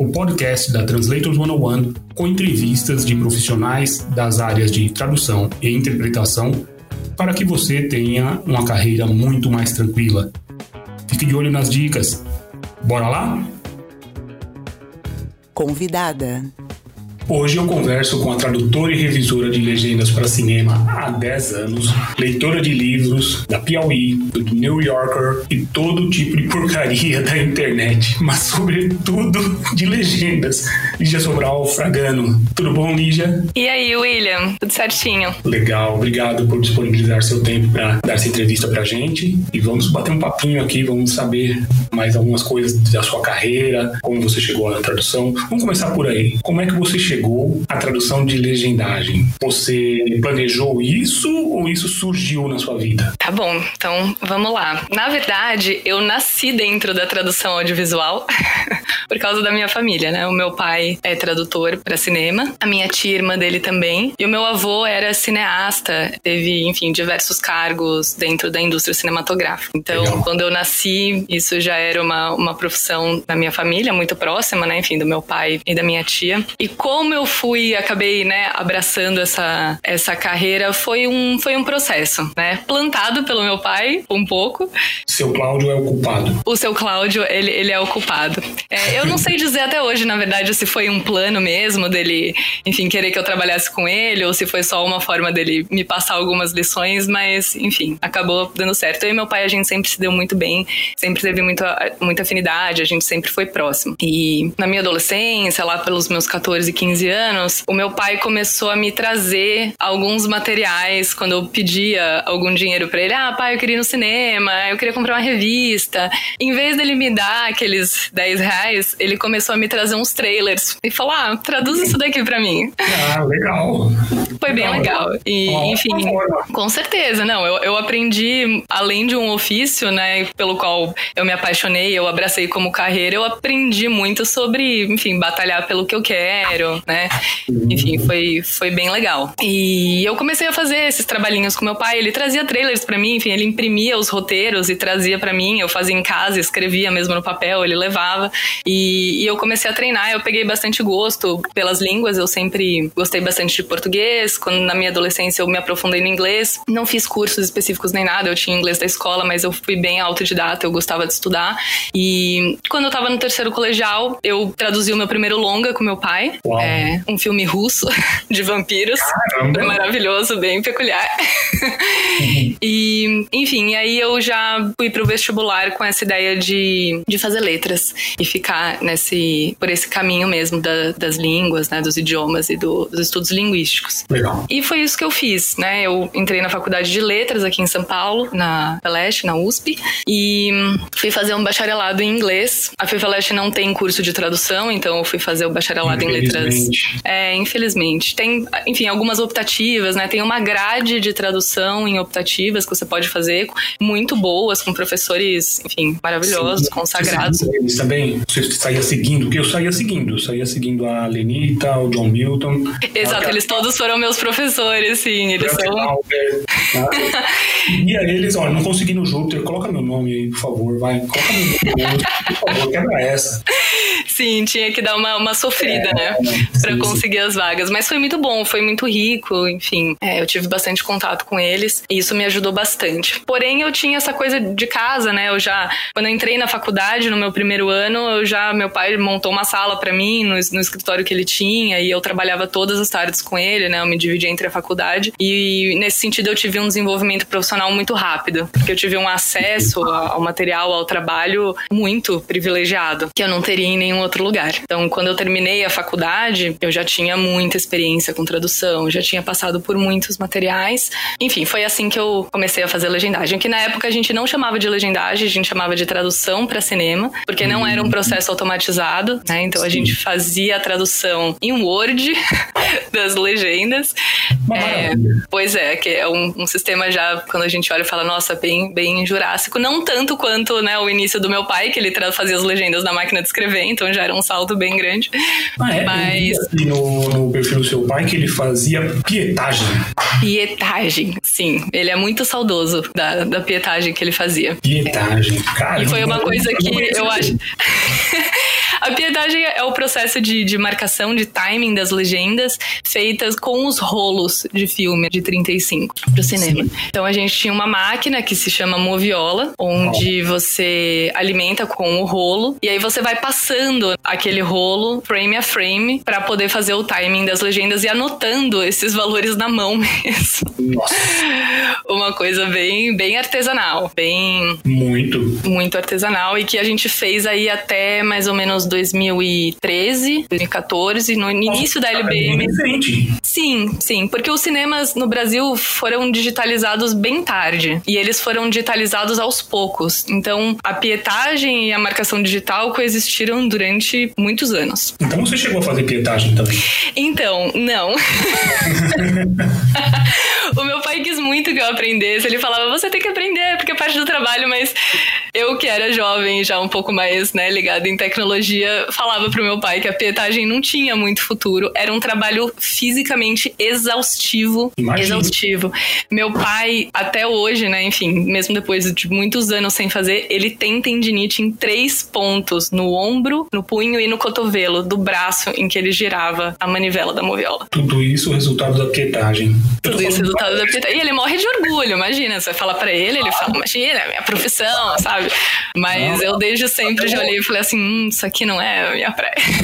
o podcast da Translators 101 com entrevistas de profissionais das áreas de tradução e interpretação para que você tenha uma carreira muito mais tranquila. Fique de olho nas dicas. Bora lá? Convidada. Hoje eu converso com a tradutora e revisora de legendas para cinema há 10 anos, leitora de livros da Piauí, do New Yorker e todo tipo de porcaria da internet, mas sobretudo de legendas. Lígia Sobral Fragano. Tudo bom, Lígia? E aí, William? Tudo certinho? Legal, obrigado por disponibilizar seu tempo para dar essa entrevista pra gente. E vamos bater um papinho aqui, vamos saber mais algumas coisas da sua carreira, como você chegou na tradução. Vamos começar por aí. Como é que você chegou à tradução de legendagem? Você planejou isso ou isso surgiu na sua vida? Tá bom, então vamos lá. Na verdade, eu nasci dentro da tradução audiovisual por causa da minha família, né? O meu pai é tradutor para cinema, a minha tia, irmã dele também, e o meu avô era cineasta, teve, enfim, diversos cargos dentro da indústria cinematográfica. Então, Legal. quando eu nasci, isso já era uma, uma profissão da minha família, muito próxima, né? Enfim, do meu pai e da minha tia. E como eu fui, acabei, né, abraçando essa, essa carreira, foi um, foi um processo, né? Plantado pelo meu pai, um pouco. Seu Cláudio é o culpado. O seu Cláudio, ele, ele é o culpado. É, eu não sei dizer até hoje, na verdade, se foi um plano mesmo dele, enfim, querer que eu trabalhasse com ele, ou se foi só uma forma dele me passar algumas lições, mas, enfim, acabou dando certo. Eu e meu pai, a gente sempre se deu muito bem, sempre teve muita, muita afinidade, a gente sempre foi próximo. E na minha adolescência, lá pelos meus 14, 15 anos, o meu pai começou a me trazer alguns materiais quando eu pedia algum dinheiro pra ele. Ah, pai, eu queria ir no cinema, eu queria comprar uma revista. Em vez dele me dar aqueles 10 reais, ele começou a me trazer uns trailers e falou: ah, traduz isso daqui pra mim. Ah, legal. Foi bem legal. E, Ó, enfim, com certeza, não. Eu, eu aprendi, além de um ofício, né, pelo qual eu me apaixonei, eu abracei como carreira, eu aprendi muito sobre, enfim, batalhar pelo que eu quero, né? Enfim, foi, foi bem legal. E eu comecei a fazer esses trabalhinhos com meu pai. Ele trazia trailers pra mim, enfim, ele imprimia os roteiros e trazia pra mim. Eu fazia em casa, escrevia mesmo no papel, ele levava. E, e eu comecei a treinar. Eu peguei bastante gosto pelas línguas. Eu sempre gostei bastante de português. Quando na minha adolescência eu me aprofundei no inglês. Não fiz cursos específicos nem nada. Eu tinha inglês da escola, mas eu fui bem autodidata. Eu gostava de estudar. E quando eu tava no terceiro colegial, eu traduzi o meu primeiro longa com meu pai. É, um filme russo de vampiros. Caramba. Maravilhoso, bem peculiar. e, enfim, aí eu já fui pro vestibular com essa ideia de, de fazer letras e ficar nesse, por esse caminho mesmo da- das línguas, né, dos idiomas e do- dos estudos linguísticos. Legal. E foi isso que eu fiz, né? Eu entrei na faculdade de letras aqui em São Paulo, na FELESH, na USP, e fui fazer um bacharelado em inglês. A FEFELESH não tem curso de tradução, então eu fui fazer o bacharelado em letras. Infelizmente. É, infelizmente. Tem, enfim, algumas optativas, né? Tem uma grade de tradução em optativas que você pode fazer, muito boas, com professores, enfim, maravilhosos, Sim. consagrados. Eles também? Você saía seguindo? Porque eu saía seguindo. Eu saía seguindo a Lenita, o John Milton. Exato, eles todos foram meus professores, sim. Eles são. Albert, tá? E a eles, olha, não consegui no Júpiter, coloca meu nome aí, por favor, vai. Coloca meu nome, por favor, quebra essa. Sim, tinha que dar uma, uma sofrida, né? Pra sim, conseguir as vagas. Mas foi muito bom, foi muito rico, enfim. É, eu tive bastante contato com eles e isso me ajudou bastante. Porém, eu tinha essa coisa de casa, né? Eu já, quando eu entrei na faculdade, no meu primeiro ano, eu já, meu pai montou uma sala pra mim no, no escritório que ele tinha e eu trabalhava todas as tardes com ele, né? Eu me dividia entre a faculdade e nesse sentido eu tive um desenvolvimento profissional muito rápido, porque eu tive um acesso ao material, ao trabalho muito privilegiado, que eu não teria em nenhum outro lugar. Então, quando eu terminei a faculdade, eu já tinha muita experiência com tradução, já tinha passado por muitos materiais. Enfim, foi assim que eu comecei a fazer legendagem, que na época a gente não chamava de legendagem, a gente chamava de tradução para cinema, porque não era um uhum. processo automatizado, né? Então a gente fazia a tradução em Word das legendas. É, pois é, que é um, um, sistema já, quando a gente olha e fala, nossa, bem, bem jurássico. Não tanto quanto né, o início do meu pai, que ele fazia as legendas na máquina de escrever, então já era um salto bem grande. Ah, é? Mas... No, no perfil do seu pai que ele fazia pietagem. Pietagem, sim. Ele é muito saudoso da, da pietagem que ele fazia. Pietagem, cara. E foi uma coisa que eu acho. A piedade é o processo de, de marcação de timing das legendas feitas com os rolos de filme de 35 pro cinema. Sim. Então a gente tinha uma máquina que se chama Moviola, onde oh. você alimenta com o rolo e aí você vai passando aquele rolo frame a frame para poder fazer o timing das legendas e anotando esses valores na mão mesmo. Nossa. Uma coisa bem, bem artesanal, bem muito, muito artesanal e que a gente fez aí até mais ou menos 2013, 2014, no início da LBM. É sim, sim, porque os cinemas no Brasil foram digitalizados bem tarde e eles foram digitalizados aos poucos. Então, a pietagem e a marcação digital coexistiram durante muitos anos. Então, você chegou a fazer pietagem também? Então, não. o meu pai quis muito que eu aprendesse. Ele falava: você tem que aprender, porque é parte do trabalho, mas eu que era jovem, já um pouco mais né, ligada em tecnologia, falava pro meu pai que a pietagem não tinha muito futuro. Era um trabalho fisicamente exaustivo. Imagina. Exaustivo. Meu pai, até hoje, né, enfim, mesmo depois de muitos anos sem fazer, ele tem tendinite em três pontos: no ombro, no punho e no cotovelo do braço em que ele girava a manivela da moviola. Tudo isso resultado da pietagem. Tudo isso resultado da pietagem. E ele morre de orgulho, imagina. Você vai falar pra ele, ele fala, imagina, minha profissão, sabe? sabe? Mas não, eu desde sempre já olhei e falei assim, hum, isso aqui não é a minha praia.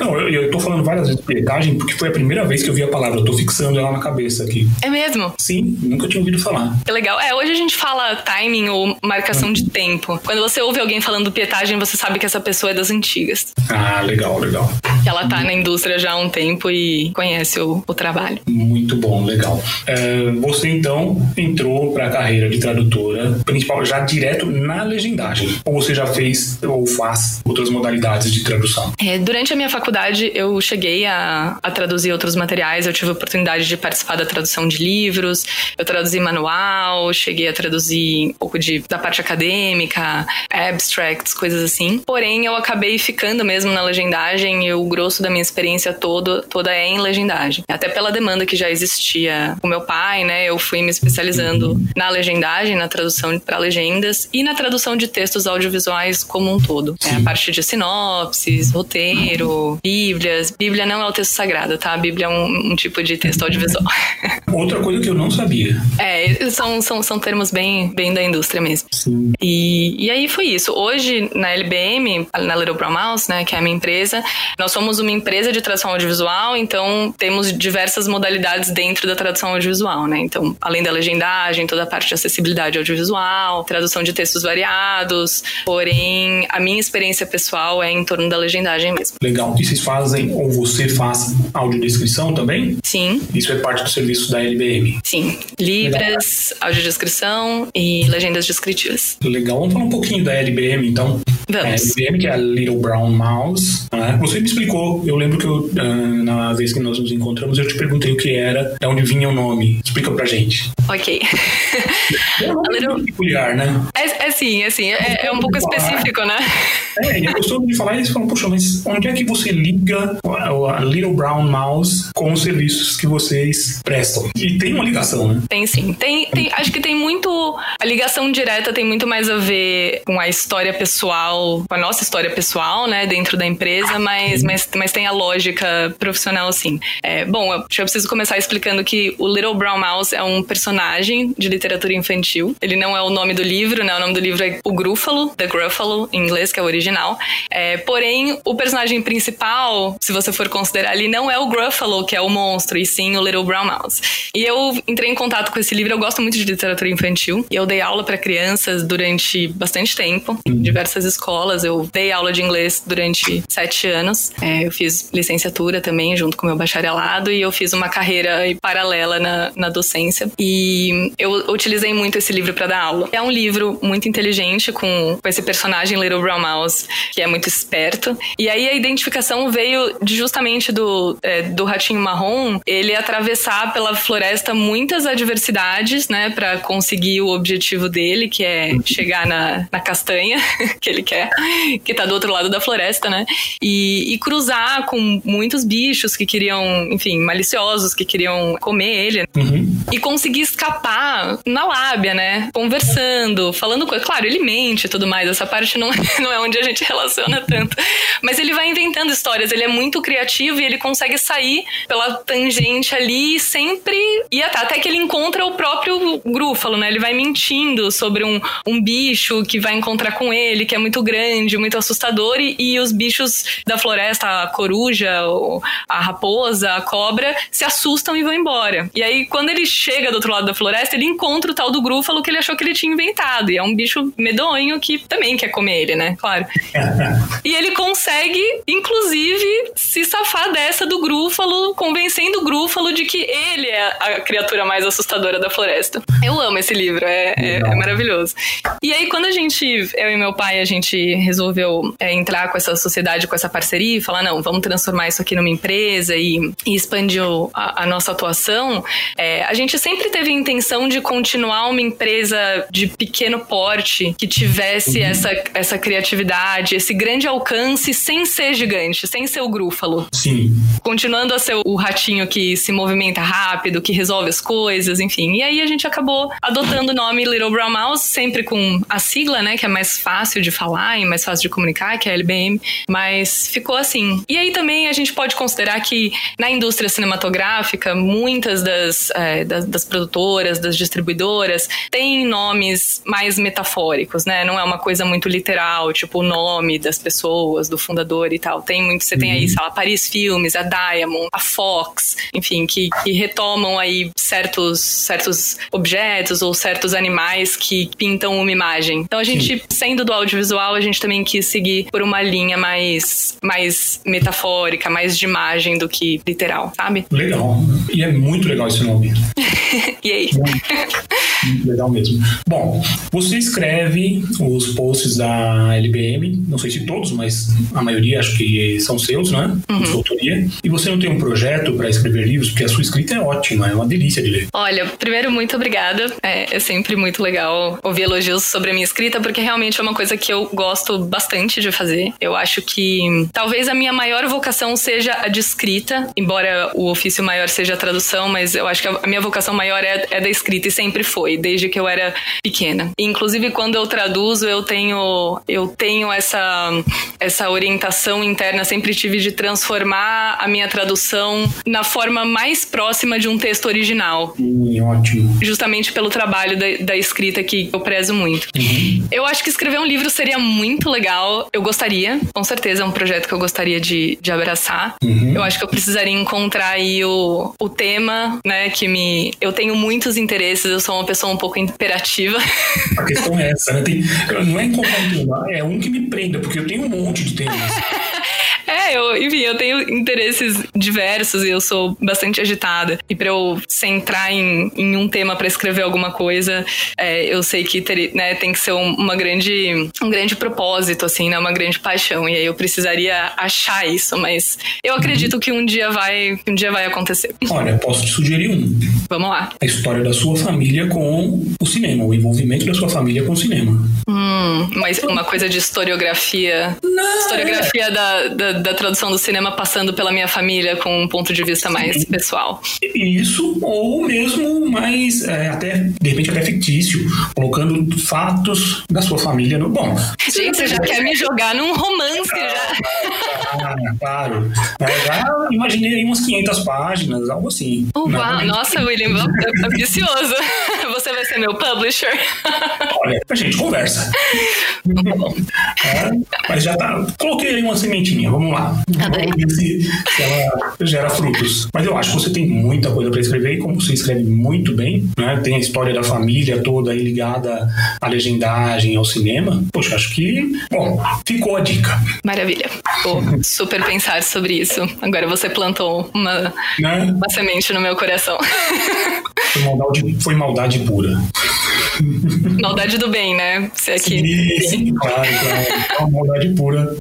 não, eu, eu tô falando várias vezes de pietagem porque foi a primeira vez que eu vi a palavra, eu tô fixando ela na cabeça aqui. É mesmo? Sim, nunca tinha ouvido falar. Que legal. É, hoje a gente fala timing ou marcação de tempo. Quando você ouve alguém falando pietagem, você sabe que essa pessoa é das antigas. Ah, legal, legal. Que ela tá na indústria já há um tempo e conhece o, o trabalho. Muito bom, legal. É, você então entrou para a carreira de tradutora principal já direto na legendagem? Ou você já fez ou faz outras modalidades de tradução? É, durante a minha faculdade, eu cheguei a, a traduzir outros materiais. Eu tive a oportunidade de participar da tradução de livros, eu traduzi manual, cheguei a traduzir um pouco de, da parte acadêmica, abstracts, coisas assim. Porém, eu acabei ficando mesmo na legendagem e o grosso da minha experiência todo, toda é em legendagem. Até pela demanda que já existia com meu pai, né? Eu fui me especializando na legendagem, na tradução para legenda legendas e na tradução de textos audiovisuais como um todo. É a parte de sinopses, roteiro, bíblias. Bíblia não é o texto sagrado, tá? A Bíblia é um, um tipo de texto audiovisual. Outra coisa que eu não sabia. É, são, são, são termos bem, bem da indústria mesmo. Sim. E, e aí foi isso. Hoje, na LBM, na Little Brown Mouse, né, que é a minha empresa, nós somos uma empresa de tradução audiovisual, então temos diversas modalidades dentro da tradução audiovisual, né? Então, além da legendagem, toda a parte de acessibilidade audiovisual, tradução de textos variados, porém a minha experiência pessoal é em torno da legendagem mesmo. Legal. E vocês fazem, ou você faz audiodescrição também? Sim. Isso é parte do serviço da LBM? Sim. Libras, Legal. audiodescrição e legendas descritivas. Legal. Vamos falar um pouquinho da LBM, então. Vamos. A LBM, que é a Little Brown Mouse. Né? Você me explicou, eu lembro que eu, ah, na vez que nós nos encontramos, eu te perguntei o que era, de onde vinha o nome. Explica pra gente. Ok. É um little... peculiar, né? É, é sim, é sim. É, é um pouco específico, né? É, e é gostoso de falar e eles falam, poxa, mas onde é que você liga a Little Brown Mouse com os serviços que vocês prestam? E tem uma ligação, né? Tem sim. Tem, tem, acho que tem muito. A ligação direta tem muito mais a ver com a história pessoal, com a nossa história pessoal, né, dentro da empresa, mas, mas, mas tem a lógica profissional, sim. É, bom, eu, eu preciso começar explicando que o Little Brown Mouse é um personagem de literatura infantil. Ele não é o nome do livro, né? O nome do livro é O Grúfalo, The Gruffalo, em inglês, que é o original. É, porém, o personagem principal, se você for considerar ali, não é o Gruffalo, que é o monstro, e sim o Little Brown Mouse. E eu entrei em contato com esse livro, eu gosto muito de literatura infantil, e eu dei aula para crianças durante bastante tempo, em diversas escolas escolas. Eu dei aula de inglês durante sete anos. É, eu fiz licenciatura também, junto com meu bacharelado, e eu fiz uma carreira paralela na, na docência. E eu utilizei muito esse livro para dar aula. É um livro muito inteligente, com, com esse personagem Little Brown Mouse, que é muito esperto. E aí a identificação veio justamente do, é, do ratinho marrom, ele atravessar pela floresta muitas adversidades, né, para conseguir o objetivo dele, que é chegar na, na castanha que ele quer, que tá do outro lado da floresta, né? E, e cruzar com muitos bichos que queriam, enfim, maliciosos, que queriam comer ele. Uhum. E conseguir escapar na lábia, né? Conversando, falando coisas. Claro, ele mente e tudo mais. Essa parte não, não é onde a gente relaciona tanto. Mas ele vai inventando histórias, ele é muito criativo e ele consegue sair pela tangente ali sempre e até que ele encontra o próprio grúfalo, né? Ele vai mentindo sobre um, um bicho que vai encontrar com ele, que é muito grande, muito assustador, e, e os bichos da floresta, a coruja, a raposa, a cobra, se assustam e vão embora. E aí, quando ele chega do outro lado da floresta, ele encontra o tal do grúfalo que ele achou que ele tinha inventado. E é um bicho medonho que também quer comer ele, né? Claro. e ele consegue, inclusive, se safar dessa do grúfalo, convencendo o grúfalo de que ele é a criatura mais assustadora da floresta. Eu amo esse livro, é, é, é maravilhoso. E aí, quando a gente, eu e meu pai, a gente resolveu é, entrar com essa sociedade, com essa parceria e falar, não, vamos transformar isso aqui numa empresa e, e expandir a, a, nossa atuação, é, a gente sempre teve a intenção de continuar uma empresa de pequeno porte que tivesse uhum. essa, essa criatividade, esse grande alcance sem ser gigante, sem ser o grúfalo. Sim. Continuando a ser o ratinho que se movimenta rápido, que resolve as coisas, enfim. E aí a gente acabou adotando o nome Little Brown Mouse, sempre com a sigla, né, que é mais fácil de falar e mais fácil de comunicar, que é a LBM, mas ficou assim. E aí também a gente pode considerar que na indústria cinematográfica, muitas das, é, das, das, produtoras, das distribuidoras, têm nomes mais metafóricos, né? Não é uma coisa muito literal, tipo o nome das pessoas, do fundador e tal. Tem muito, você uhum. tem aí, uhum. sei lá, Paris Filmes, a Diamond, a Fox, enfim, que, que retomam aí certos, certos objetos ou certos animais que pintam uma imagem. Então a gente, Sim. sendo do audiovisual, a gente também quis seguir por uma linha mais, mais metafórica, mais de imagem do que literal, sabe? Legal. E é muito legal esse nome. e aí? Muito legal mesmo. Bom, você escreve os posts da LBM, não sei se todos, mas a maioria acho que são seus, né? Uhum. De autoria. E você não tem um projeto para escrever livros, porque a sua escrita é ótima, é uma delícia de ler. Olha, primeiro, muito obrigada. É, é sempre muito legal ouvir elogios sobre a minha escrita, porque realmente é uma coisa que eu gosto bastante de fazer. Eu acho que talvez a minha maior vocação seja a de escrita, embora o ofício maior seja a tradução, mas eu acho que a minha vocação maior é, é da escrita e sempre foi, desde que eu era pequena. E, inclusive, quando eu traduzo, eu tenho, eu tenho essa, essa orientação interna, sempre tive de transformar a minha tradução na forma mais próxima de um texto original. Sim, ótimo. Justamente pelo trabalho da, da escrita que eu prezo muito. Uhum. Eu acho que escrever um livro seria muito legal. Eu gostaria, com certeza é um projeto que eu gostaria de, de abraçar. Uhum. Eu acho que eu precisaria encontrar aí o, o tema, né, que me... Eu tenho muitos interesses, eu sou uma pessoa um pouco imperativa. A questão é essa, né? Tem, não é encontrar um tema, é um que me prenda, porque eu tenho um monte de temas. Christmas. É, eu, enfim, eu tenho interesses diversos e eu sou bastante agitada. E para eu centrar em, em um tema para escrever alguma coisa, é, eu sei que ter, né, tem que ser um, uma grande, um grande propósito, assim, né, uma grande paixão. E aí eu precisaria achar isso, mas eu acredito que um dia vai, um dia vai acontecer. Olha, posso te sugerir um. Vamos lá. A história da sua família com o cinema, o envolvimento da sua família com o cinema. Hum, mas uma coisa de historiografia. Não, historiografia é. da, da da tradução do cinema passando pela minha família com um ponto de vista mais Sim. pessoal. Isso, ou mesmo mais, é, até, de repente até fictício, colocando fatos da sua família no. Bom. Gente, você já quer me jogar num romance já. Ah, claro. já imaginei aí umas 500 páginas, algo assim. Uau, nossa, William, ambicioso. Você vai ser meu publisher? Olha, a gente conversa. é, mas já tá. Coloquei aí uma sementinha, vamos lá. Adorei. Vamos ver se, se ela gera frutos. Mas eu acho que você tem muita coisa para escrever e como você escreve muito bem, né? Tem a história da família toda aí ligada à legendagem, ao cinema. Poxa, acho que, bom, ficou a dica. Maravilha. Vou super pensar sobre isso. Agora você plantou uma, Né? uma semente no meu coração. Foi maldade, foi maldade pura. Maldade do bem, né? Você aqui. Sim, sim, claro, claro. Uma maldade pura.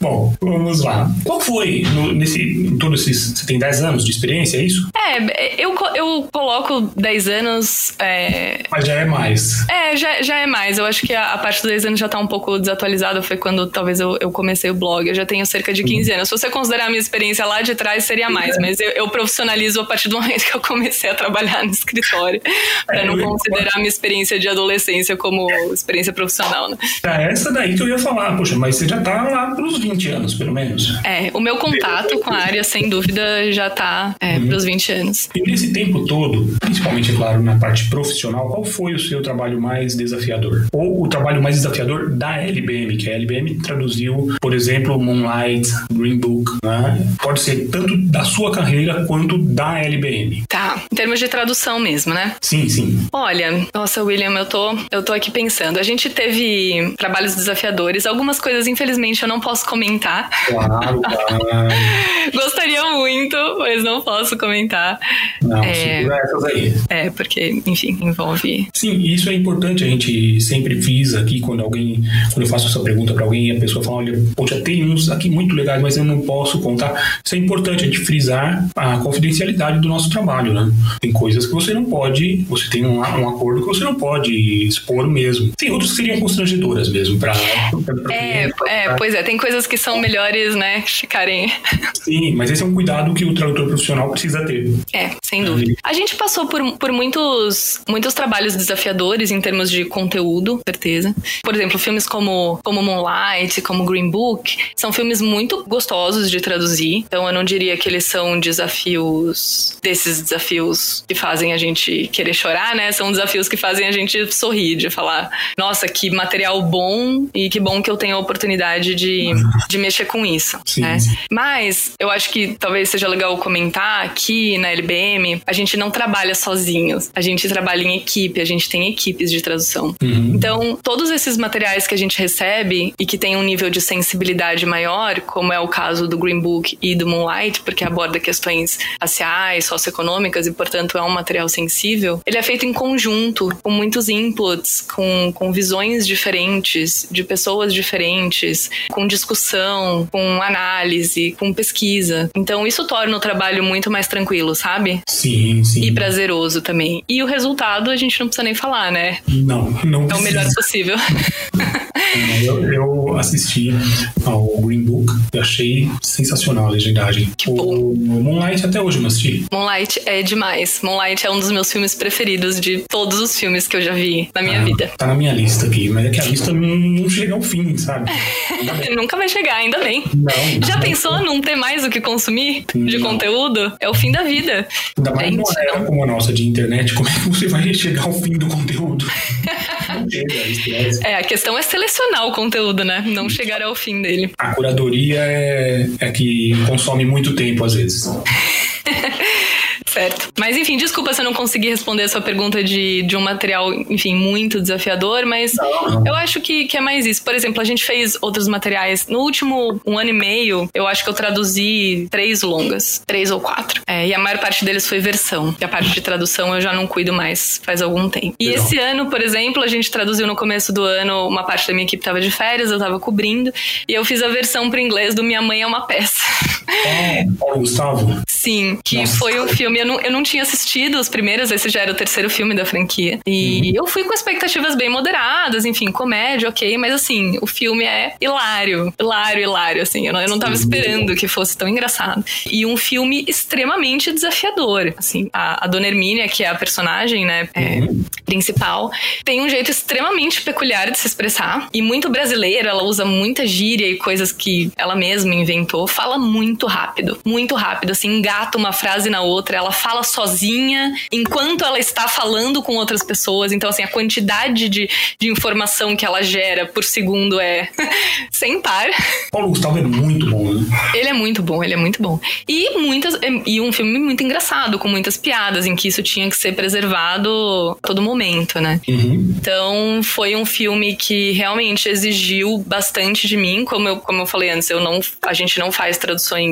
Bom, vamos lá. Qual foi, no, nesse, em todos esses. Você tem 10 anos de experiência, é isso? É, eu, eu coloco 10 anos. É, Mas já é mais. é, já, já é mais. Eu acho que a, a parte dos 10 anos já tá um pouco desatualizada. Foi quando talvez eu, eu comecei o blog. Eu já tenho cerca de 15 anos. Se você considerar a minha experiência lá de trás, seria mais. Mas eu, eu profissionalizo a partir do momento que eu comecei a trabalhar no escritório. Pra não considerar a minha experiência de adolescência como experiência profissional, né? Era essa daí que eu ia falar. Poxa, mas você já tá lá pros 20 anos, pelo menos. É, o meu contato com a área, sem dúvida, já tá é, pros 20 anos. E nesse tempo todo, principalmente, é claro, na parte profissional, qual foi o seu trabalho mais desafiador? Ou o trabalho mais desafiador da LBM, que a LBM traduziu, por exemplo, Moonlight, Green Book, né? Pode ser tanto da sua carreira quanto da LBM. Tá, em termos de tradução mesmo, né? Sim, sim. Olha, nossa, William, eu tô, eu tô aqui pensando. A gente teve trabalhos desafiadores. Algumas coisas, infelizmente, eu não posso comentar. Claro, claro. Gostaria muito, mas não posso comentar. Não, É. segura essas aí. É, porque, enfim, envolve. Sim, isso é importante, a gente sempre frisa aqui quando alguém, quando eu faço essa pergunta para alguém e a pessoa fala, olha, poxa, tem uns aqui muito legais, mas eu não posso contar. Isso é importante, a gente frisar a confidencialidade do nosso trabalho, né? Tem coisas que você não pode, você tem um, um acordo que você não pode expor mesmo. Tem outras que seriam constrangedoras mesmo para É, é, pois é, tem coisas que são melhores, né, ficarem. Sim, mas esse é um cuidado que o tradutor profissional precisa ter. É, sem dúvida. A gente passou por, por muitos, muitos trabalhos desafiadores em termos de conteúdo, certeza. Por exemplo, filmes como, como Moonlight, como Green Book, são filmes muito gostosos de traduzir. Então eu não diria que eles são desafios desses desafios que fazem a gente querer chorar, né? São desafios que fazem a gente sorrir, de falar, nossa, que material bom e que bom que eu tenho a oportunidade de, de mexer com isso. Sim, né? Mas eu acho que talvez seja legal comentar que na LBM a gente não trabalha sozinhos. A gente trabalha em equipe, a gente tem equipes de tradução. Uhum. Então, todos esses materiais que a gente recebe e que tem um nível de sensibilidade maior, como é o caso do Green Book e do Moonlight, porque aborda questões raciais, socioeconômicas e, portanto, é um material sensível, ele é feito em conjunto, com muitos inputs, com, com visões diferentes, de pessoas diferentes, com discussão, com análise, com pesquisa. Então, isso torna o trabalho muito mais tranquilo, sabe? Sim, sim. E prazeroso também. E o resultado a gente não precisa nem falar, né? Não, não É o melhor possível. Eu, eu assisti ao Green Book e achei sensacional a legendagem. O Moonlight até hoje eu assisti. Moonlight é demais. Moonlight é um dos meus filmes preferidos de todos os filmes que eu já vi na minha Ah, vida. Tá na minha lista aqui, mas é que a lista não, não chega ao fim, sabe? Nunca vai chegar, ainda bem. Não, Já não. pensou não ter mais o que consumir de Não. conteúdo? É o fim da vida. Ainda mais numa era como a nossa de internet, como é que você vai chegar ao fim do conteúdo? Não esquece. É, a questão é selecionar o conteúdo, né? Não chegar ao fim dele. A curadoria é, é que consome muito tempo às vezes. Certo. Mas enfim, desculpa se eu não consegui responder a sua pergunta de, de um material, enfim, muito desafiador, mas Não. eu acho que, que é mais isso. Por exemplo, a gente fez outros materiais. No último um ano e meio, eu acho que eu traduzi três longas, três ou quatro. É, e a maior parte deles foi versão. E a parte de tradução eu já não cuido mais faz algum tempo. E Legal. esse ano, por exemplo, a gente traduziu no começo do ano, uma parte da minha equipe tava de férias, eu tava cobrindo, e eu fiz a versão para inglês do Minha Mãe é uma Peça. Paulo Gustavo, Sim, que Nossa. foi um filme. Eu não, eu não tinha assistido os primeiros, esse já era o terceiro filme da franquia. E eu fui com expectativas bem moderadas, enfim, comédia, ok, mas assim, o filme é hilário. Hilário, hilário, assim. Eu não, eu não tava Sim. esperando que fosse tão engraçado. E um filme extremamente desafiador. Assim, a, a Dona Hermínia, que é a personagem, né, é, principal, tem um jeito extremamente peculiar de se expressar e muito brasileiro. Ela usa muita gíria e coisas que ela mesma inventou. Fala muito muito rápido, muito rápido, assim, engata uma frase na outra, ela fala sozinha enquanto ela está falando com outras pessoas, então assim, a quantidade de, de informação que ela gera por segundo é sem par. Paulo Gustavo é muito bom, né? Ele é muito bom, ele é muito bom. E muitas e um filme muito engraçado, com muitas piadas, em que isso tinha que ser preservado a todo momento, né? Uhum. Então foi um filme que realmente exigiu bastante de mim, como eu, como eu falei antes, eu não, a gente não faz traduções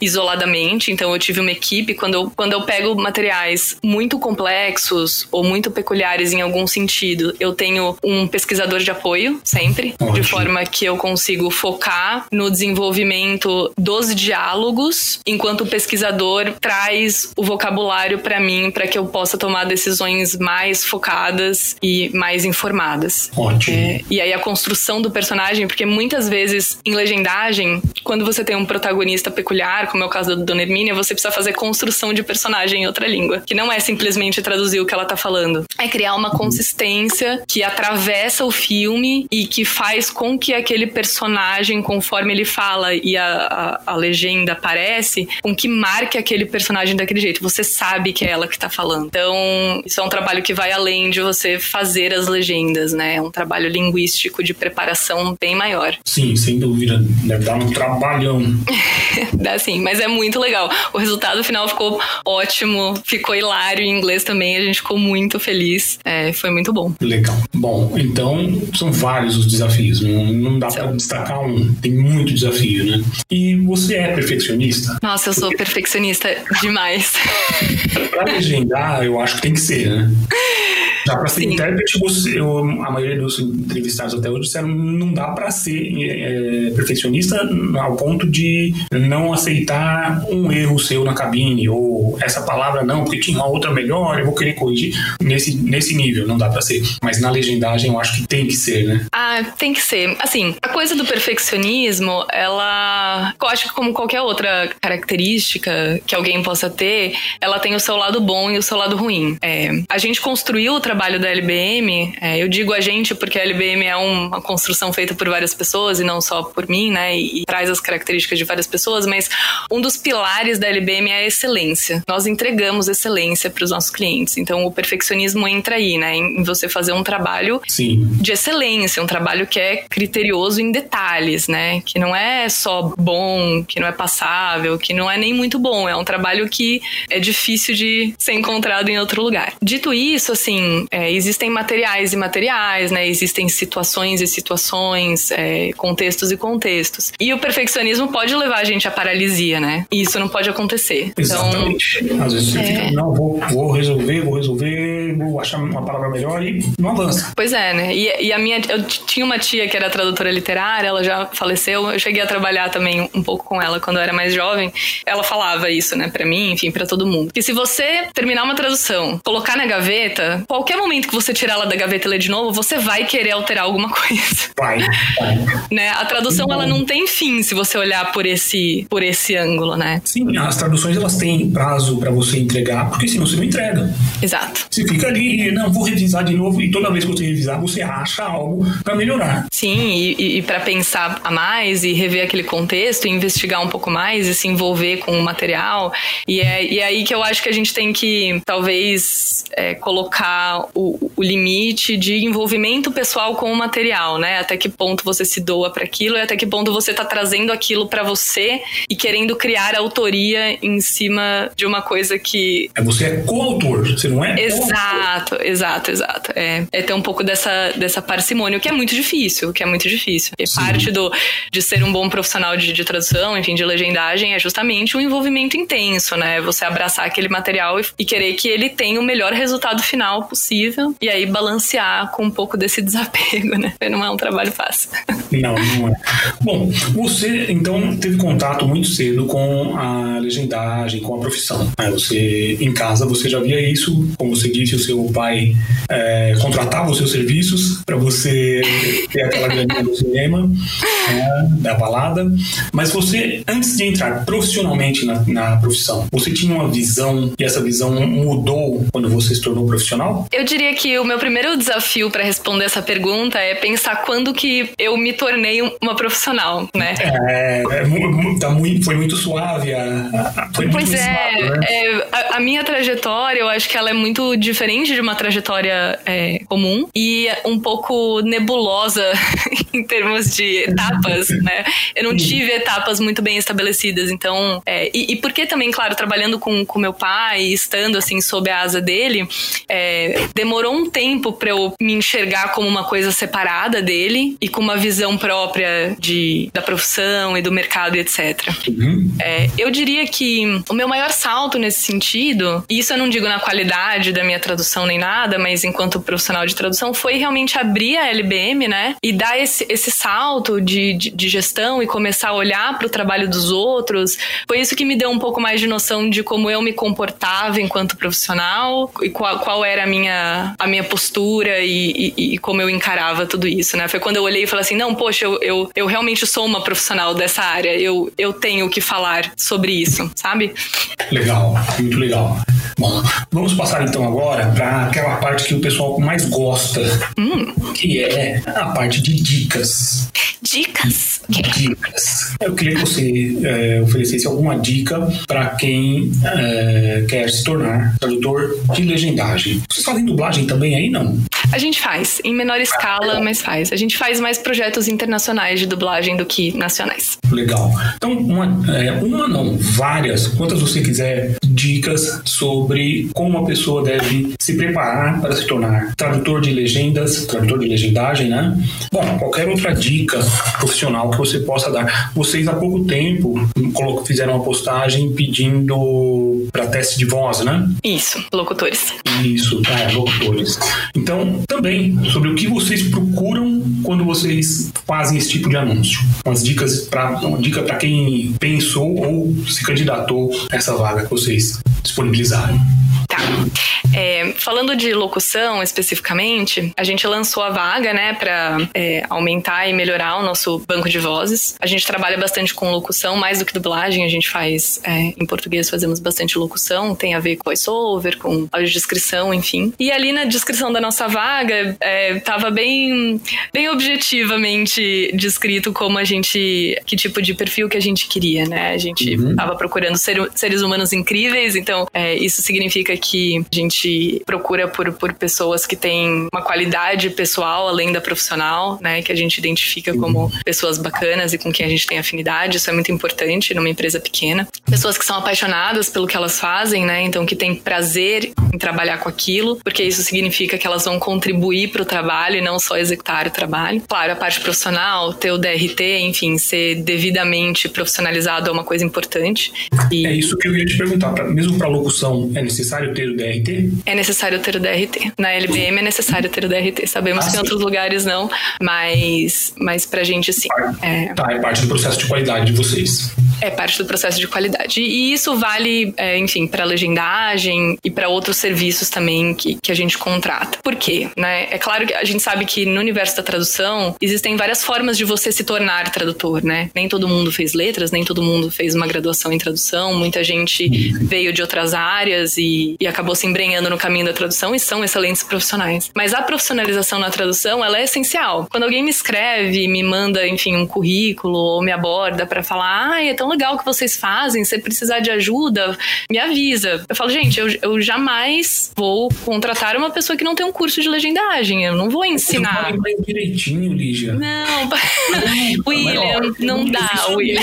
isoladamente, então eu tive uma equipe quando eu, quando eu pego materiais muito complexos ou muito peculiares em algum sentido, eu tenho um pesquisador de apoio sempre, Ótimo. de forma que eu consigo focar no desenvolvimento dos diálogos, enquanto o pesquisador traz o vocabulário para mim para que eu possa tomar decisões mais focadas e mais informadas. Ótimo. É, e aí a construção do personagem, porque muitas vezes em legendagem, quando você tem um protagonista peculiar, como é o caso da Dona Hermínia, você precisa fazer construção de personagem em outra língua, que não é simplesmente traduzir o que ela tá falando, é criar uma consistência que atravessa o filme e que faz com que aquele personagem, conforme ele fala e a, a, a legenda aparece, com que marque aquele personagem daquele jeito. Você sabe que é ela que tá falando. Então, isso é um trabalho que vai além de você fazer as legendas, né? É um trabalho linguístico de preparação bem maior. Sim, sem dúvida. Deve dar um trabalhão. Dá sim, mas é muito legal. O resultado final ficou ótimo, ficou hilário em inglês também, a gente ficou muito feliz. É, foi muito bom. Legal. Bom, então são vários os desafios. Não, não dá para destacar um. Tem muito desafio, né? E você é perfeccionista? Nossa, eu sou perfeccionista demais. Pra legendar, eu acho que tem que ser, né? Já para ser Sim. intérprete, você, a maioria dos entrevistados até hoje disseram não dá para ser é, perfeccionista ao ponto de não aceitar um erro seu na cabine ou essa palavra não, porque tinha uma outra melhor, eu vou querer corrigir. Nesse, nesse nível, não dá para ser. Mas na legendagem, eu acho que tem que ser, né? Ah, tem que ser. Assim, a coisa do perfeccionismo, ela. Eu acho que como qualquer outra característica que alguém possa ter, ela tem o seu lado bom e o seu lado ruim. É, a gente construiu o trabalho da LBM, é, eu digo a gente porque a LBM é uma construção feita por várias pessoas e não só por mim, né? E, e traz as características de várias pessoas, mas um dos pilares da LBM é a excelência. Nós entregamos excelência para os nossos clientes. Então o perfeccionismo entra aí, né? Em, em você fazer um trabalho Sim. de excelência, um trabalho que é criterioso em detalhes, né? Que não é só bom, que não é passável, que não é nem muito bom. É um trabalho que é difícil de ser encontrado em outro lugar. Dito isso, assim, é, existem materiais e materiais, né? Existem situações e situações, é, contextos e contextos. E o perfeccionismo pode levar a gente à paralisia, né? E isso não pode acontecer. Então, Exatamente. Às vezes você é. fica, não, vou, vou resolver, vou resolver, vou achar uma palavra melhor e não avança. Pois é, né? E, e a minha. Eu tinha uma tia que era tradutora literária, ela já faleceu. Eu cheguei a trabalhar também um pouco com ela quando eu era mais jovem. Ela falava isso, né, pra mim, enfim, pra todo mundo. Que se você terminar uma tradução, colocar na gaveta, qualquer momento que você tirar ela da gaveta e ler de novo, você vai querer alterar alguma coisa. Vai, vai. Né? A tradução ela não tem fim se você olhar por esse, por esse ângulo, né? Sim, as traduções elas têm prazo para você entregar, porque senão você não entrega. Exato. Você fica ali, não, vou revisar de novo, e toda vez que você revisar, você acha algo para melhorar. Sim, e, e, e para pensar a mais e rever aquele contexto, e investigar um pouco mais e se envolver com o material. E é, e é aí que eu acho que a gente tem que, talvez, é, colocar o, o limite de envolvimento pessoal com o material, né? Até que ponto você se doa para aquilo e até que ponto você tá trazendo aquilo para você e querendo criar autoria em cima de uma coisa que É, Você é coautor, você não é? Exato, exato, exato. É, é ter um pouco dessa, dessa parcimônia, o que é muito difícil, o que é muito difícil. E Sim. parte do, de ser um bom profissional de, de tradução, enfim, de legendagem, é justamente um envolvimento intenso, né? Você abraçar aquele material e, e querer que ele tenha o melhor resultado final possível e aí balancear com um pouco desse desapego, né? Não é um trabalho fácil. Não, não é. Bom, você então teve contato muito cedo com a legendagem, com a profissão. né? Você em casa você já via isso, como você disse, o seu pai é, contratava os seus serviços para você ter aquela graninha do cinema. é, da balada. Mas você, antes de entrar profissionalmente na, na profissão, você tinha uma visão e essa visão mudou quando você se tornou profissional? Eu diria que o meu primeiro desafio para responder essa pergunta é pensar quando que eu me tornei uma profissional, né? É, é tá muito, foi muito suave. A, foi pois muito é, suave, né? é a, a, minha trajetória, eu acho que ela é muito diferente de uma trajetória é, comum e um pouco nebulosa em termos de etapas, né? Eu não tive etapas muito bem estabelecidas, então é, e, e porque também, claro, trabalhando com, com meu pai, estando assim sob a asa dele, é, demorou um tempo para eu me enxergar como uma coisa separada dele e com uma visão própria de, da profissão e do mercado etc. Uhum. É, eu diria que o meu maior salto nesse sentido, e isso eu não digo na qualidade da minha tradução nem nada, mas enquanto profissional de tradução, foi realmente abrir a LBM, né? E dar esse, esse salto de, de, de gestão e começar a olhar para o trabalho dos outros. Foi isso que me deu um pouco mais de noção de como eu me comportava enquanto profissional e qual, qual era a minha, a minha postura e, e, e como eu encarava tudo isso, né? Foi quando eu olhei e falei assim, não, poxa, eu, eu, eu realmente sou uma profissional dessa área, eu, eu tenho que falar sobre isso, sabe? Legal, muito legal. Bom, vamos passar então agora para aquela parte que o pessoal mais gosta, hum. que é a parte de dicas. Dicas? Dicas. Eu queria que você é, oferecesse alguma dica para quem é, quer se tornar tradutor de legendagem. Vocês fazem dublagem também aí, não? A gente faz, em menor escala, mas faz. A gente faz mais projetos internacionais de dublagem do que nacionais. Legal. Então, uma, é, uma não, várias, quantas você quiser, dicas sobre como a pessoa deve se preparar para se tornar tradutor de legendas, tradutor de legendagem, né? Bom, qualquer outra dica profissional que você possa dar. Vocês há pouco tempo fizeram uma postagem pedindo para teste de voz, né? Isso, locutores. Isso, é, locutores. Então, também sobre o que vocês procuram quando vocês fazem esse tipo de anúncio. Umas dicas para uma dica para quem pensou ou se candidatou a essa vaga que vocês möglichst disponibil. Tá. É, falando de locução especificamente, a gente lançou a vaga, né, para é, aumentar e melhorar o nosso banco de vozes. A gente trabalha bastante com locução, mais do que dublagem. A gente faz é, em português, fazemos bastante locução, tem a ver com voice-over, com audiodescrição, enfim. E ali na descrição da nossa vaga, é, tava bem, bem objetivamente descrito como a gente, que tipo de perfil que a gente queria, né? A gente uhum. tava procurando ser, seres humanos incríveis, então é, isso significa que a gente procura por, por pessoas que têm uma qualidade pessoal além da profissional, né? Que a gente identifica como pessoas bacanas e com quem a gente tem afinidade. Isso é muito importante numa empresa pequena. Pessoas que são apaixonadas pelo que elas fazem, né? Então que têm prazer em trabalhar com aquilo, porque isso significa que elas vão contribuir para o trabalho e não só executar o trabalho. Claro, a parte profissional, ter o DRT, enfim, ser devidamente profissionalizado é uma coisa importante. E... É isso que eu ia te perguntar. Pra, mesmo para locução, é necessário ter o DRT? É necessário ter o DRT. Na LBM é necessário ter o DRT. Sabemos ah, que em outros lugares não, mas, mas pra gente sim. É... Tá, é parte do processo de qualidade de vocês. É parte do processo de qualidade. E isso vale, é, enfim, para legendagem e para outros serviços também que, que a gente contrata. Por quê? Né? É claro que a gente sabe que no universo da tradução existem várias formas de você se tornar tradutor, né? Nem todo mundo fez letras, nem todo mundo fez uma graduação em tradução, muita gente veio de outras áreas e, e acabou se embrenhando no caminho da tradução e são excelentes profissionais. Mas a profissionalização na tradução, ela é essencial. Quando alguém me escreve, me manda, enfim, um currículo ou me aborda para falar, ah, é legal o que vocês fazem, se precisar de ajuda, me avisa. Eu falo, gente, eu, eu jamais vou contratar uma pessoa que não tem um curso de legendagem, eu não vou ensinar. Eu não direitinho, Lígia. Não, William, não dá, William.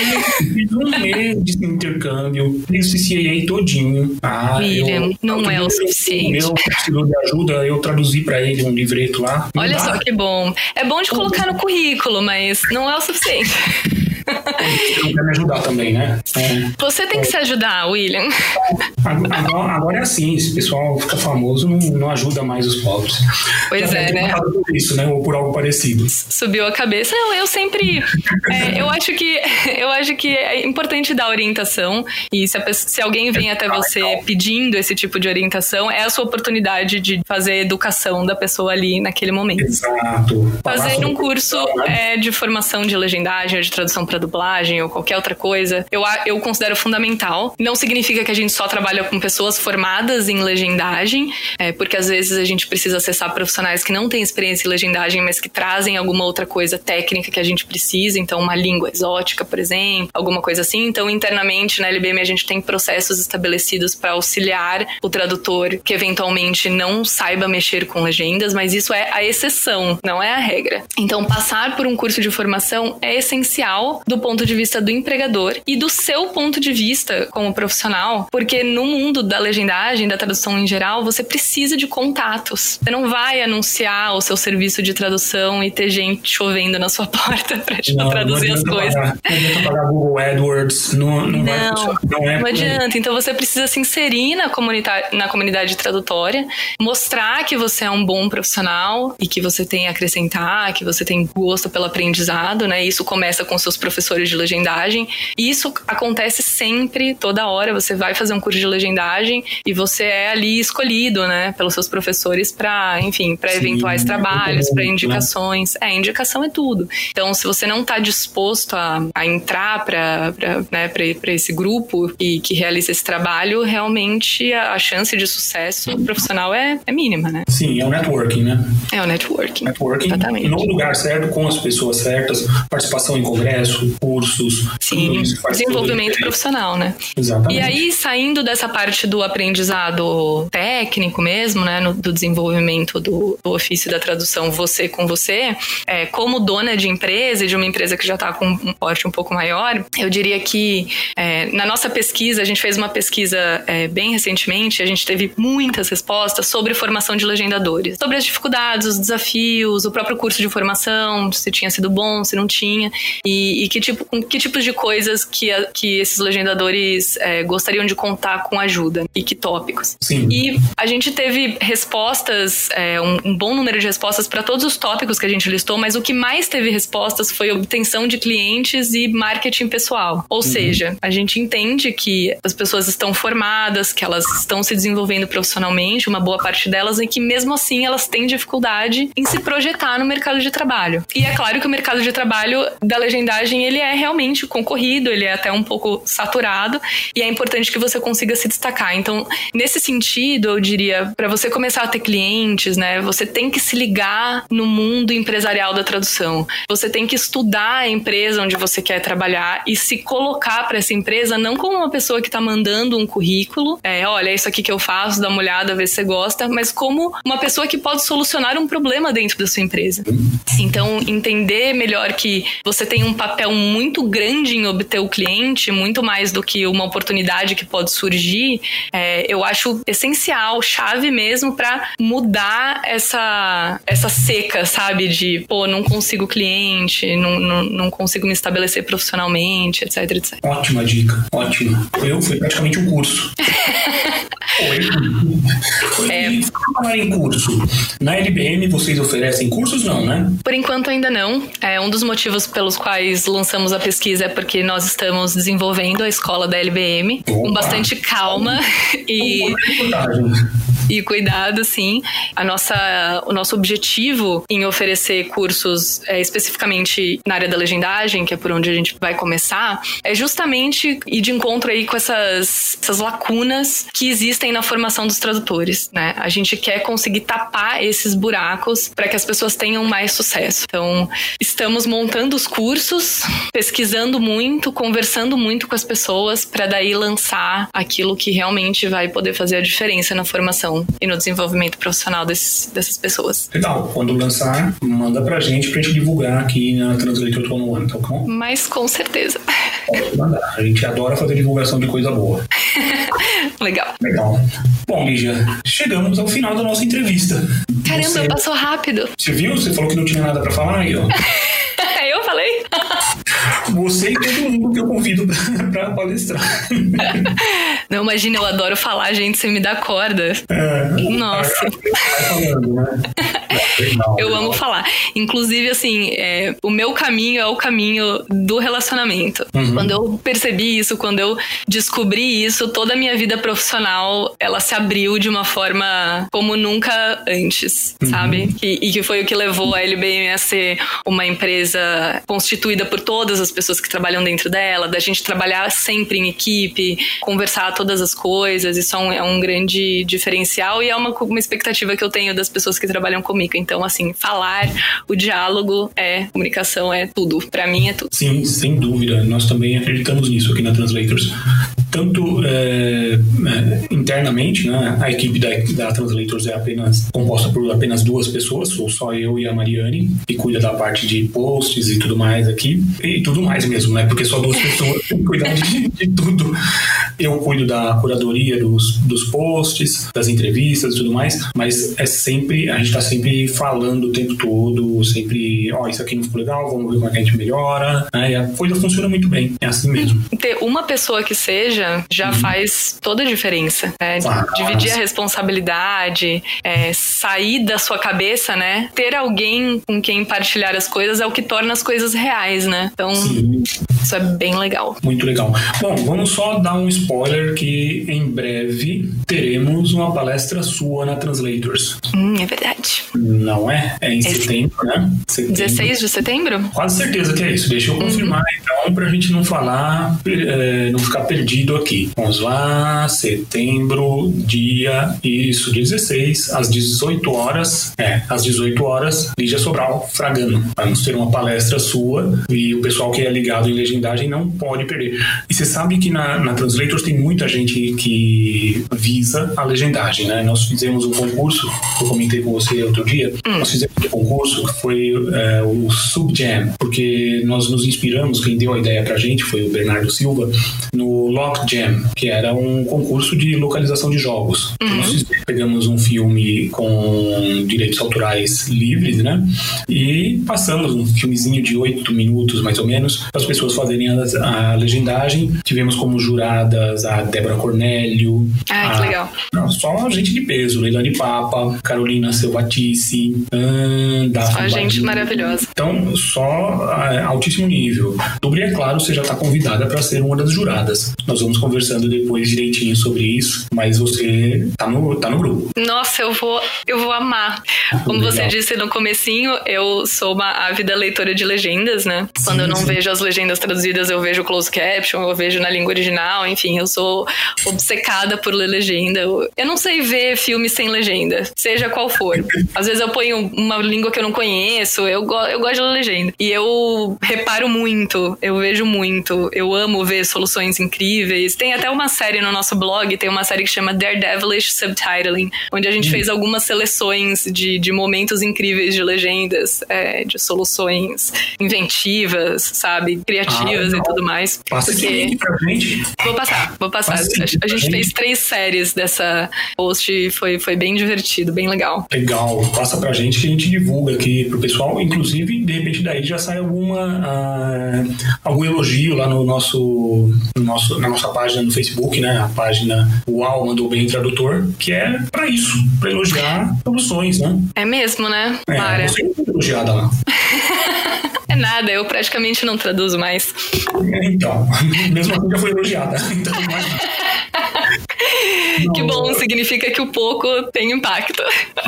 Um mês de intercâmbio, fiz o CCAA todinho. Ah, William, eu, não é o suficiente. Meu precisou de ajuda, eu traduzi para ele um livreto lá. Olha só que bom. É bom de colocar no currículo, mas não é o suficiente. Você não quer me ajudar também, né? É. Você tem que se ajudar, William. Agora, agora, é assim, esse pessoal fica famoso, não, não ajuda mais os pobres. Pois é, né? Por isso, né? Ou por algo parecido. Subiu a cabeça. Não, eu sempre. É, eu acho que eu acho que é importante dar orientação. E se, pessoa, se alguém vem até você pedindo esse tipo de orientação, é a sua oportunidade de fazer educação da pessoa ali naquele momento. Exato. Fazer um curso né? é, de formação de legendagem, de tradução para dublagem ou qualquer outra coisa, eu, eu considero fundamental. Não significa que a gente só trabalha com pessoas formadas em legendagem, é, porque às vezes a gente precisa acessar profissionais que não têm experiência em legendagem, mas que trazem alguma outra coisa técnica que a gente precisa, então uma língua exótica, por exemplo, alguma coisa assim. Então, internamente na LBM a gente tem processos estabelecidos para auxiliar o tradutor que eventualmente não saiba mexer com legendas, mas isso é a exceção, não é a regra. Então, passar por um curso de formação é essencial do ponto de vista do empregador e do seu ponto de vista como profissional, porque no mundo da legendagem, da tradução em geral, você precisa de contatos. Você não vai anunciar o seu serviço de tradução e ter gente chovendo na sua porta para tipo, não, traduzir não as coisas. Pagar, não adianta pagar Google AdWords, não, não, não vai Não, é não adianta. Então você precisa se inserir na comunidade, na comunidade tradutória, mostrar que você é um bom profissional e que você tem a acrescentar, que você tem gosto pelo aprendizado, né? Isso começa com seus professores de legendagem. E isso acontece sempre, toda hora. Você vai fazer um curso de legendagem e você é ali escolhido, né, pelos seus professores para, enfim, para eventuais trabalhos, para né? indicações. É, indicação é tudo. Então, se você não está disposto a, a entrar para né, esse grupo e que realiza esse trabalho, realmente a, a chance de sucesso profissional é, é mínima, né? Sim, é o networking, né? É o networking. Networking Exatamente. no lugar certo, com as pessoas certas, participação em congresso, cursos. Sim, desenvolvimento profissional, né? Exatamente. E aí, saindo dessa parte do aprendizado técnico mesmo, né, no, do desenvolvimento do, do, ofício da tradução você com você, é, como dona de empresa e de uma empresa que já está com um porte um pouco maior, eu diria que é, na nossa pesquisa, a gente fez uma pesquisa é, bem recentemente, a gente teve muitas respostas sobre formação de legendadores, sobre as dificuldades, os desafios, o próprio curso de formação, se tinha sido bom, se não tinha, e, e que, tipo, que tipos de coisas que, a, que esses legendadores é, gostariam de contar com ajuda e que tópicos. Sim. E a gente teve respostas, é, um, um, bom número de respostas para todos os tópicos que a gente listou, mas o que mais teve respostas foi obtenção de clientes e marketing pessoal. Ou uhum. seja, a gente entende que as pessoas estão formadas, que elas estão se desenvolvendo profissionalmente, uma boa parte delas, e que mesmo assim elas têm dificuldade em se projetar no mercado de trabalho. E é claro que o mercado de trabalho da legendagem ele é realmente concorrido, ele é até um pouco saturado e é importante que você consiga se destacar. Então, nesse sentido, eu diria, para você começar a ter clientes, né, você tem que se ligar no mundo empresarial da tradução. Você tem que estudar a empresa onde você quer trabalhar e se colocar para essa empresa não como uma pessoa que está mandando um currículo, é, olha, é isso aqui que eu faço, dá uma olhada, vê se você gosta, mas como uma pessoa que pode solucionar um problema dentro da sua empresa. Então, entender melhor que você tem um papel muito grande em obter o cliente, muito mais do que uma oportunidade que pode surgir, é, eu acho essencial, chave mesmo para mudar essa, essa seca, sabe? De, pô, não consigo cliente, não, não, não consigo me estabelecer profissionalmente, etc, etc. Ótima dica, ótima. Eu fui praticamente um curso. É. falar em curso. Na LBM vocês oferecem cursos não, né? Por enquanto ainda não. É um dos motivos pelos quais lançamos a pesquisa é porque nós estamos desenvolvendo a escola da LBM Opa. com bastante calma e e cuidado, sim. A nossa, o nosso objetivo em oferecer cursos é, especificamente na área da legendagem, que é por onde a gente vai começar, é justamente ir de encontro aí com essas, essas lacunas que existem na formação dos tradutores, né? A gente quer conseguir tapar esses buracos para que as pessoas tenham mais sucesso. Então, estamos montando os cursos, pesquisando muito, conversando muito com as pessoas para daí lançar aquilo que realmente vai poder fazer a diferença na formação e no desenvolvimento profissional desses, dessas pessoas. Legal. Quando lançar, manda pra gente pra gente divulgar aqui na Translator 101, tá bom? Mas com certeza. Pode mandar. A gente adora fazer divulgação de coisa boa. Legal. Legal. Bom, Lígia, chegamos ao final da nossa entrevista. Caramba, Você... passou rápido. Você viu? Você falou que não tinha nada para falar aí, ó. Eu falei? você e todo mundo que eu convido para palestrar. Não, imagina, eu adoro falar, gente, você me dá corda. É, Nossa. Falando, né? eu amo falar. Inclusive, assim, é, o meu caminho é o caminho do relacionamento. Uhum. Quando eu percebi isso, quando eu descobri isso, toda a minha vida profissional, ela se abriu de uma forma como nunca antes, uhum. sabe? E, e que foi o que levou a LBM a ser uma empresa constituída por todas as pessoas que trabalham dentro dela, da gente trabalhar sempre em equipe, conversar todas as coisas. Isso é um, é um grande diferencial e é uma, uma expectativa que eu tenho das pessoas que trabalham comigo. Então, assim, falar, o diálogo é comunicação, é tudo. Para mim é tudo. Sim, sem dúvida. Nós também acreditamos nisso aqui na Translators. Tanto é, é, internamente, né, a equipe da, da Translators é apenas composta por apenas duas pessoas, sou só eu e a Mariane, que cuida da parte de posts e tudo mais aqui. E tudo mais mesmo, né? Porque só duas pessoas têm que cuidar de, de tudo. Eu cuido da curadoria dos, dos posts, das entrevistas e tudo mais, mas é sempre, a gente está sempre falando o tempo todo, sempre, ó, oh, isso aqui não ficou legal, vamos ver como é que a gente melhora. Né? E a coisa funciona muito bem, é assim mesmo. Ter uma pessoa que seja já uhum. faz toda a diferença. Né? Ah, Dividir mas... a responsabilidade, é, sair da sua cabeça, né? Ter alguém com quem partilhar as coisas é o que torna as coisas reais, né? Então, Sim. isso é bem legal. Muito legal. Bom, vamos só dar um spoiler que em breve teremos uma palestra sua na Translators. Hum, é verdade. Não é? É em Esse... setembro, né? Setembro. 16 de setembro? Quase certeza que é isso. Deixa eu uhum. confirmar uhum. então, pra gente não falar, é, não ficar perdido aqui. Vamos lá, setembro, dia, isso, 16, às 18 horas. É, às 18 horas, Lígia Sobral, Fragano. Vamos ter uma palestra sua e o pessoal que é ligado em legendagem não pode perder. E você sabe que na, na Translators tem muita gente que visa a legendagem, né? Nós fizemos um concurso, eu comentei com você outro dia, hum. nós fizemos um concurso que foi é, o Subjam, porque nós nos inspiramos, quem deu a ideia pra gente foi o Bernardo Silva, no Lock Jam, que era um concurso de localização de jogos. Uhum. Nós pegamos um filme com direitos autorais livres, né? E passamos um filmezinho de oito minutos, mais ou menos, para as pessoas fazerem a, a, legendagem. Tivemos como juradas a Débora Cornélio. Ah, a, que legal. Não, só gente de peso, Leilani Papa, Carolina Selvatice, Só gente maravilhosa. Então, só é, altíssimo nível. Sobre, é claro, você já está convidada para ser uma das juradas. Nós vamos conversando depois direitinho sobre isso, mas você tá no, tá no grupo. Nossa, eu vou, eu vou amar. Como Legal. você disse no comecinho, eu sou uma ávida leitora de legendas, né? Sim, Quando eu não sim. vejo as legendas traduzidas, eu vejo close caption, eu vejo na língua original, enfim, eu sou obcecada por ler legenda. Eu, eu não sei ver filme sem legenda, seja qual for. Às vezes eu ponho uma língua que eu não conheço, eu, go eu gosto de ler legenda. E eu reparo muito, eu vejo muito, eu amo ver soluções incríveis. Tem até uma série no nosso blog, tem uma série que chama Daredevilish Subtitling, onde a gente hum. fez algumas seleções de, de momentos incríveis de legendas, é, de soluções inventivas, sabe? Criativas ah, e tudo mais. Passa porque... pra gente. Vou passar, vou passar. A, a gente fez três séries dessa post foi, foi bem divertido, bem legal. Legal, passa pra gente que a gente divulga aqui pro pessoal. Inclusive, de repente daí já sai alguma uh, algum elogio lá no nosso, no nosso, na nossa página no Facebook, né? A página Uau mandou bem tradutor, que é para isso, para elogiar soluções, né? É mesmo, né? É, Para. você é elogiada lá. É nada, eu praticamente não traduzo mais. Então, mesmo assim já foi elogiada. Então, mais... que bom, significa que o pouco tem impacto.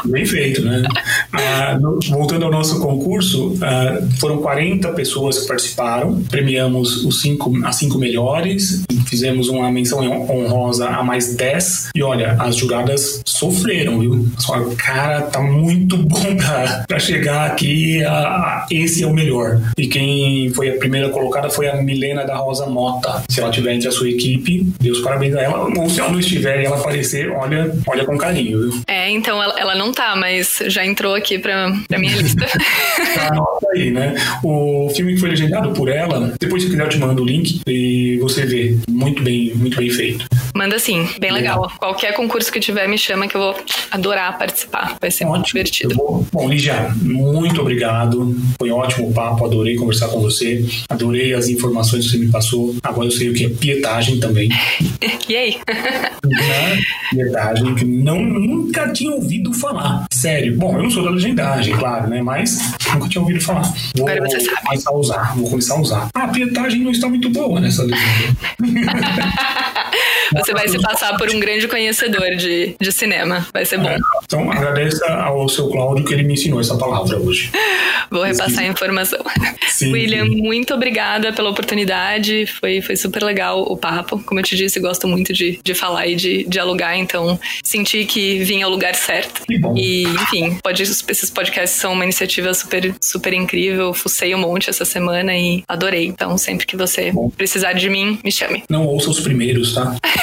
Bem feito, né? Ah, no, voltando ao nosso concurso, ah, foram 40 pessoas que participaram, premiamos os cinco, as cinco melhores, fizemos uma menção honrosa a mais 10, e olha, as juradas sofreram, viu? Só, cara, tá muito bom pra, pra chegar aqui, a, a, esse é o melhor. E quem foi a primeira colocada foi a Milena da Rosa Mota. Se ela tiver entre a sua equipe, Deus parabéns a ela, ou se ela não estiver e ela aparecer, olha, olha com carinho, viu? É, então ela, ela não tá, mas já entrou aqui pra, pra minha lista. Anota aí, né? O filme que foi legendado por ela, depois se quiser eu te mando o link e você vê. Muito bem, muito bem feito. Manda sim, bem legal. Qualquer concurso que tiver, me chama que eu vou adorar participar. Vai ser ótimo. muito divertido. Vou... Bom, Lígia, muito obrigado. Foi um ótimo papo, adorei conversar com você. Adorei as informações que você me passou. Agora eu sei o que é pietagem também. e aí? Né? Pietagem, que não, nunca tinha ouvido falar. Sério. Bom, eu não sou da legendagem, claro, né? Mas nunca tinha ouvido falar. Vou Agora você sabe. começar a usar. Vou começar a usar. Ah, a pietagem não está muito boa nessa legenda. Você vai se passar por um grande conhecedor de, de cinema. Vai ser bom. É, então, agradeça ao seu Cláudio que ele me ensinou essa palavra hoje. Vou repassar a informação. Sim, William, sim. muito obrigada pela oportunidade. Foi, foi super legal o papo. Como eu te disse, gosto muito de, de falar e de dialogar, então senti que vim ao lugar certo. E, enfim, pode, esses podcasts são uma iniciativa super, super incrível. Fucei um monte essa semana e adorei. Então, sempre que você Bom. precisar de mim, me chame. Não ouça os primeiros, tá?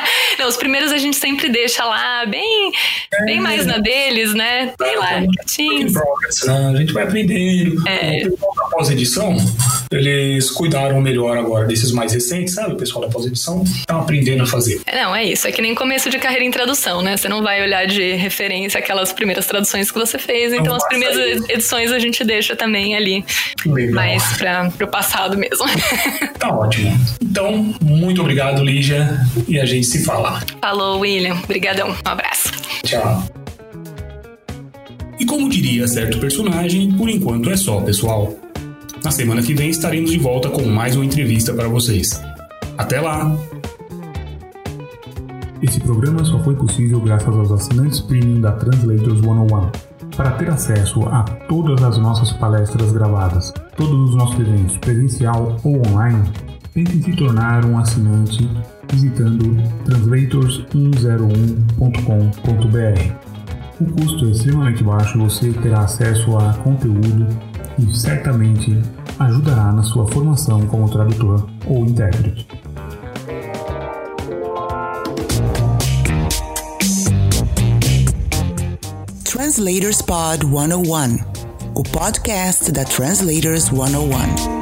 Não, os primeiros a gente sempre deixa lá, bem, é, bem mais na deles, né? Bem lá, quietinhos. Né? A gente vai aprendendo. É. A pós-edição, eles cuidaram melhor agora desses mais recentes, sabe? O pessoal da pós-edição tá aprendendo a fazer. É, não, é isso. É que nem começo de carreira em tradução, né? Você não vai olhar de referência aquelas primeiras traduções que você fez. Então, as primeiras edições a gente deixa também ali. Legal. Mais para o passado mesmo. Tá ótimo. Então, muito obrigado, Lígia. E a gente se fala. Falou, William. Obrigadão. Um abraço. Tchau. E como diria certo personagem, por enquanto é só, pessoal. Na semana que vem estaremos de volta com mais uma entrevista para vocês. Até lá! Esse programa só foi possível graças aos assinantes premium da Translators 101. Para ter acesso a todas as nossas palestras gravadas, todos os nossos eventos presencial ou online, tente se tornar um assinante visitando translators101.com.br. O custo é extremamente baixo, você terá acesso a conteúdo e certamente ajudará na sua formação como tradutor ou intérprete. Translators Pod 101, o podcast da Translators 101.